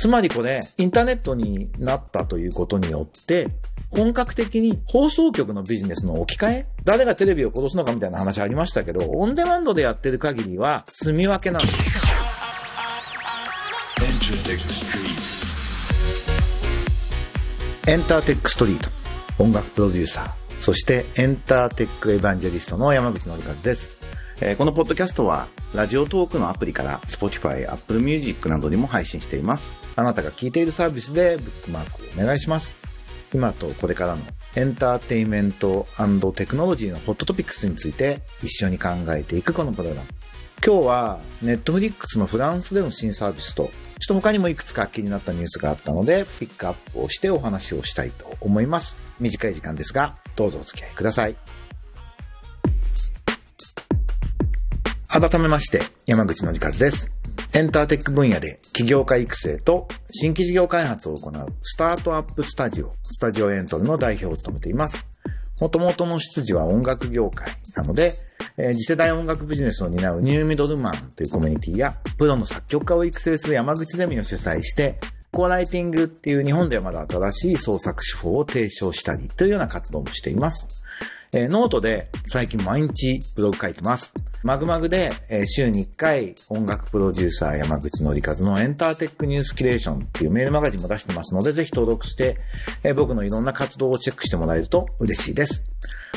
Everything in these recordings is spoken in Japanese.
つまりこれ、インターネットになったということによって、本格的に放送局のビジネスの置き換え誰がテレビを殺すのかみたいな話ありましたけど、オンデマンドでやってる限りは、住み分けなんです。エンターテックストリート、音楽プロデューサー、そしてエンターテックエヴァンジェリストの山口のりかずです。え、このポッドキャストは、ラジオトークのアプリから Spotify、Apple Music などにも配信しています。あなたが聞いているサービスでブックマークをお願いします。今とこれからのエンターテイメントテクノロジーのホットトピックスについて一緒に考えていくこのプログラム。今日はネットフリックスのフランスでの新サービスと、ちょっと他にもいくつか気になったニュースがあったので、ピックアップをしてお話をしたいと思います。短い時間ですが、どうぞお付き合いください。改めまして、山口のりかずです。エンターテック分野で起業家育成と新規事業開発を行うスタートアップスタジオ、スタジオエントルの代表を務めています。もともとの出自は音楽業界なので、えー、次世代音楽ビジネスを担うニューミドルマンというコミュニティや、プロの作曲家を育成する山口ゼミを主催して、コーライティングっていう日本ではまだ新しい創作手法を提唱したりというような活動もしています。えー、ノートで最近毎日ブログ書いてます。まぐまぐで、えー、週に1回音楽プロデューサー山口のりかずのエンターテックニュースキュレーションっていうメールマガジンも出してますので、ぜひ登録して、えー、僕のいろんな活動をチェックしてもらえると嬉しいです。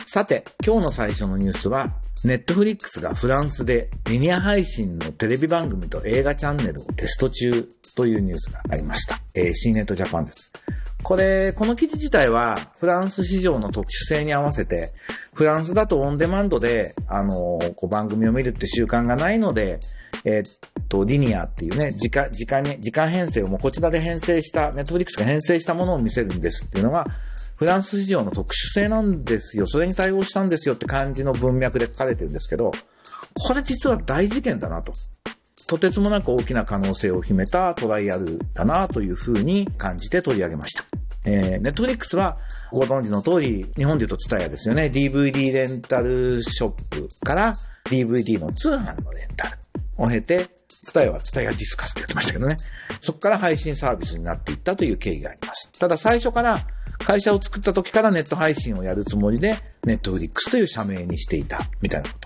さて、今日の最初のニュースは、ネットフリックスがフランスでリニア配信のテレビ番組と映画チャンネルをテスト中というニュースがありました。えー、C ネットジャパンです。これ、この記事自体は、フランス市場の特殊性に合わせて、フランスだとオンデマンドで、あの、こう番組を見るって習慣がないので、え、っと、リニアっていうね、時間、時間に、時間編成をもうこちらで編成した、ネットフリックスが編成したものを見せるんですっていうのが、フランス市場の特殊性なんですよ。それに対応したんですよって感じの文脈で書かれてるんですけど、これ実は大事件だなと。とてつもなく大きな可能性を秘めたトライアルだなというふうに感じて取り上げました。えー、ネットフリックスはご存知の通り、日本で言うとツタヤですよね。DVD レンタルショップから DVD の通販のレンタルを経て、ツタヤはツタヤディスカスってやってましたけどね。そこから配信サービスになっていったという経緯があります。ただ最初から会社を作った時からネット配信をやるつもりで、ネットフリックスという社名にしていた、みたいなこ。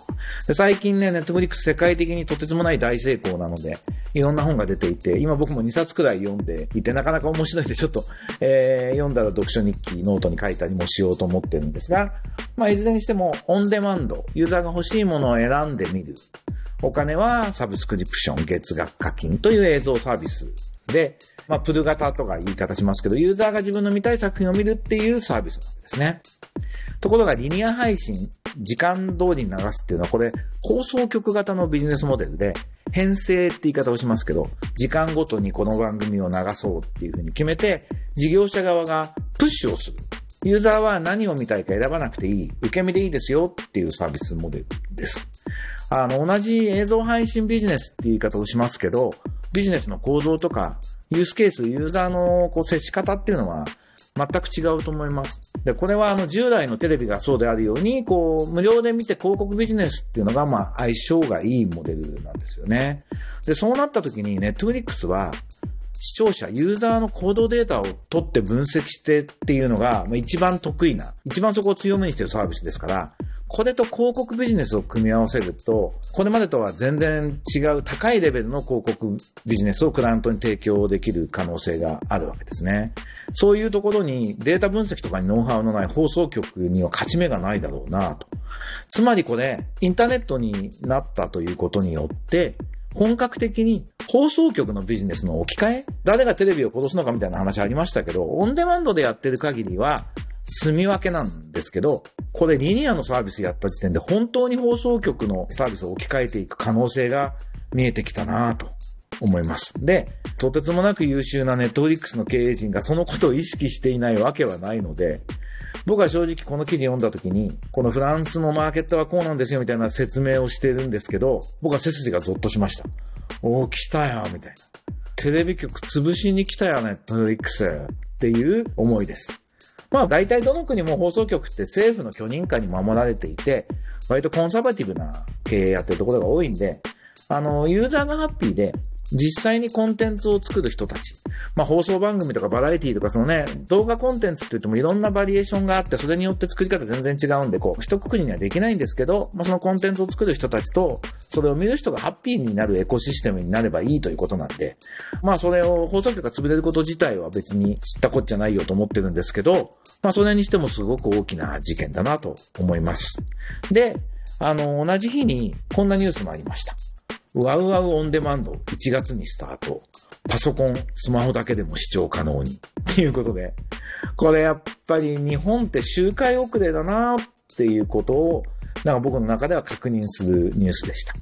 で最近ね、ネットフリックス世界的にとてつもない大成功なので、いろんな本が出ていて、今僕も2冊くらい読んでいて、なかなか面白いんで、ちょっと、えー、読んだら読書日記、ノートに書いたりもしようと思ってるんですが、まあ、いずれにしても、オンデマンド、ユーザーが欲しいものを選んでみる。お金はサブスクリプション、月額課金という映像サービスで、まあ、プル型とか言い方しますけど、ユーザーが自分の見たい作品を見るっていうサービスなんですね。ところが、リニア配信、時間通りに流すっていうのは、これ、放送局型のビジネスモデルで、編成って言い方をしますけど、時間ごとにこの番組を流そうっていうふうに決めて、事業者側がプッシュをする。ユーザーは何を見たいか選ばなくていい。受け身でいいですよっていうサービスモデルです。あの、同じ映像配信ビジネスって言い方をしますけど、ビジネスの構造とか、ユースケース、ユーザーのこう接し方っていうのは全く違うと思います。で、これはあの従来のテレビがそうであるように、こう、無料で見て広告ビジネスっていうのがまあ相性がいいモデルなんですよね。で、そうなった時にネットフリックスは視聴者、ユーザーの行動データを取って分析してっていうのが一番得意な、一番そこを強めにしてるサービスですから、これと広告ビジネスを組み合わせると、これまでとは全然違う高いレベルの広告ビジネスをクライアントに提供できる可能性があるわけですね。そういうところにデータ分析とかにノウハウのない放送局には勝ち目がないだろうなと。つまりこれ、インターネットになったということによって、本格的に放送局のビジネスの置き換え誰がテレビを殺すのかみたいな話ありましたけど、オンデマンドでやってる限りは、住み分けなんですけど、これリニアのサービスやった時点で本当に放送局のサービスを置き換えていく可能性が見えてきたなと思います。で、とてつもなく優秀なネットフリックスの経営陣がそのことを意識していないわけはないので、僕は正直この記事読んだ時に、このフランスのマーケットはこうなんですよみたいな説明をしてるんですけど、僕は背筋がゾッとしました。おー、来たよ、みたいな。テレビ局潰しに来たよ、ネットフリックスっていう思いです。まあ大体どの国も放送局って政府の許認可に守られていて、割とコンサバティブな経営やってるところが多いんで、あの、ユーザーがハッピーで、実際にコンテンツを作る人たち。まあ放送番組とかバラエティとかそのね、動画コンテンツって言ってもいろんなバリエーションがあって、それによって作り方全然違うんで、こう、一括りにはできないんですけど、まあそのコンテンツを作る人たちと、それを見る人がハッピーになるエコシステムになればいいということなんで、まあそれを放送局が潰れること自体は別に知ったこっちゃないよと思ってるんですけど、まあそれにしてもすごく大きな事件だなと思います。で、あの、同じ日にこんなニュースもありました。ワウワウオンデマンド1月にスタート。パソコン、スマホだけでも視聴可能に。っていうことで、これやっぱり日本って周回遅れだなっていうことを、なんか僕の中では確認するニュースでした。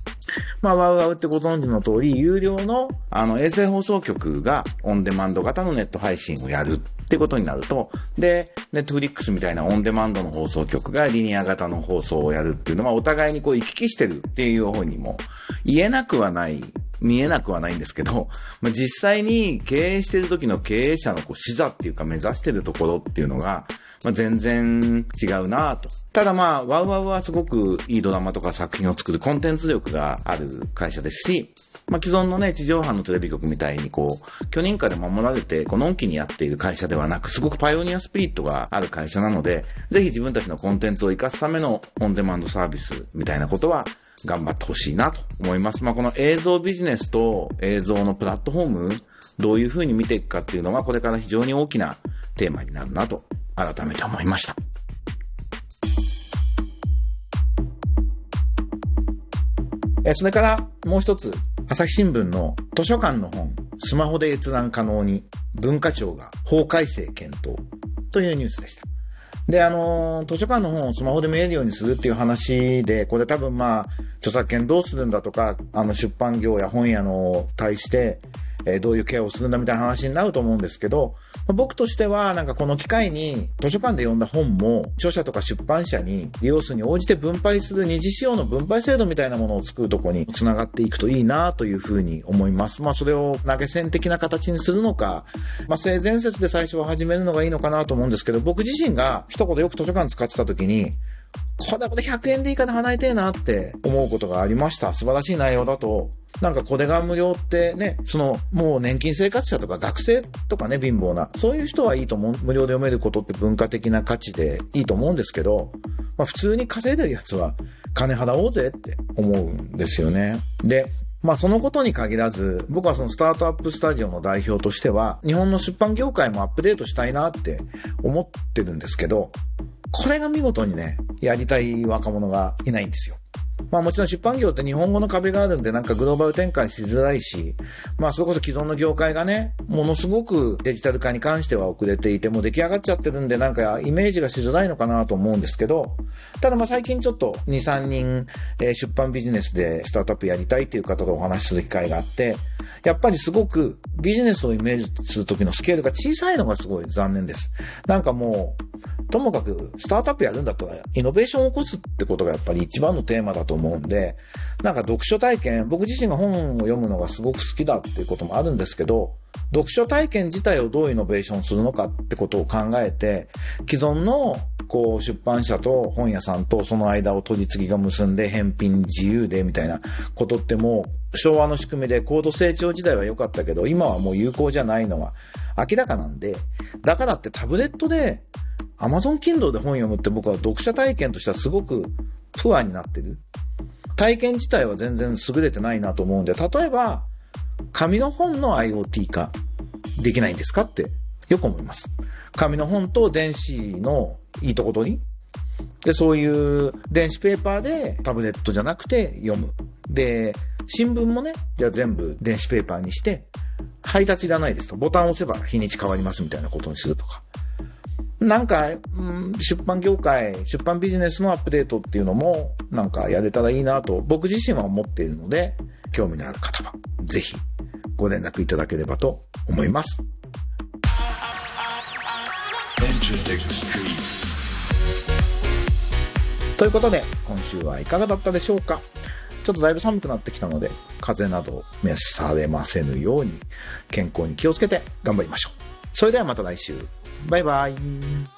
まあ、ワウワウってご存知の通り、有料の、あの、衛星放送局がオンデマンド型のネット配信をやるってことになると、で、ネットフリックスみたいなオンデマンドの放送局がリニア型の放送をやるっていうのは、お互いにこう行き来してるっていうふうにも言えなくはない見えなくはないんですけど、まあ、実際に経営してる時の経営者のこう視座っていうか目指してるところっていうのが、まあ、全然違うなと。ただまあ、ワウワウはすごくいいドラマとか作品を作るコンテンツ力がある会社ですし、まあ、既存のね、地上波のテレビ局みたいにこう、許認可で守られて、こ、のんきにやっている会社ではなく、すごくパイオニアスピリットがある会社なので、ぜひ自分たちのコンテンツを活かすためのオンデマンドサービスみたいなことは、頑張ってほしいなと思います。まあ、この映像ビジネスと映像のプラットフォーム、どういうふうに見ていくかっていうのが、これから非常に大きなテーマになるなと、改めて思いました。それからもう一つ、朝日新聞の図書館の本、スマホで閲覧可能に文化庁が法改正検討というニュースでした。で、あの、図書館の本をスマホで見えるようにするっていう話で、これ多分まあ、著作権どうするんだとか、あの、出版業や本屋の対して、え、どういうケアをするんだみたいな話になると思うんですけど、僕としてはなんかこの機会に図書館で読んだ本も著者とか出版社に利用数に応じて分配する二次使用の分配制度みたいなものを作るとこに繋がっていくといいなというふうに思います。まあそれを投げ銭的な形にするのか、まあ性善説で最初は始めるのがいいのかなと思うんですけど、僕自身が一言よく図書館使ってた時に、これこれ100円でいいから払いたいなって思うことがありました。素晴らしい内容だとなんかこれが無料ってね、そのもう年金生活者とか学生とかね、貧乏な、そういう人はいいと思う。無料で読めることって文化的な価値でいいと思うんですけど、まあ普通に稼いでるやつは金払おうぜって思うんですよね。で、まあそのことに限らず、僕はそのスタートアップスタジオの代表としては、日本の出版業界もアップデートしたいなって思ってるんですけど、これが見事にね、やりたい若者がいないんですよ。まあもちろん出版業って日本語の壁があるんでなんかグローバル展開しづらいし、まあそれこそ既存の業界がね、ものすごくデジタル化に関しては遅れていてもう出来上がっちゃってるんでなんかイメージがしづらいのかなと思うんですけど、ただまあ最近ちょっと2、3人、え、出版ビジネスでスタートアップやりたいっていう方とお話しする機会があって、やっぱりすごくビジネスをイメージするときのスケールが小さいのがすごい残念です。なんかもう、ともかくスタートアップやるんだったらイノベーションを起こすってことがやっぱり一番のテーマだと思うんで、なんか読書体験、僕自身が本を読むのがすごく好きだっていうこともあるんですけど、読書体験自体をどうイノベーションするのかってことを考えて、既存のこう出版社と本屋さんとその間を取り次ぎが結んで返品自由でみたいなことってもう昭和の仕組みで高度成長時代は良かったけど今はもう有効じゃないのは明らかなんでだからってタブレットで Amazon Kindle で本読むって僕は読者体験としてはすごくプアになってる。体験自体は全然優れてないなと思うんで、例えば、紙の本の IoT 化できないんですかってよく思います。紙の本と電子のいいとこ取りで、そういう電子ペーパーでタブレットじゃなくて読む。で、新聞もね、じゃあ全部電子ペーパーにして、配達いらないですと。ボタンを押せば日にち変わりますみたいなことにするとか。なんか、うん、出版業界、出版ビジネスのアップデートっていうのも、なんかやれたらいいなと、僕自身は思っているので、興味のある方は、ぜひ、ご連絡いただければと思います。ということで、今週はいかがだったでしょうか？ちょっとだいぶ寒くなってきたので、風邪など召されませぬように、健康に気をつけて頑張りましょう。それではまた来週。バイバイ。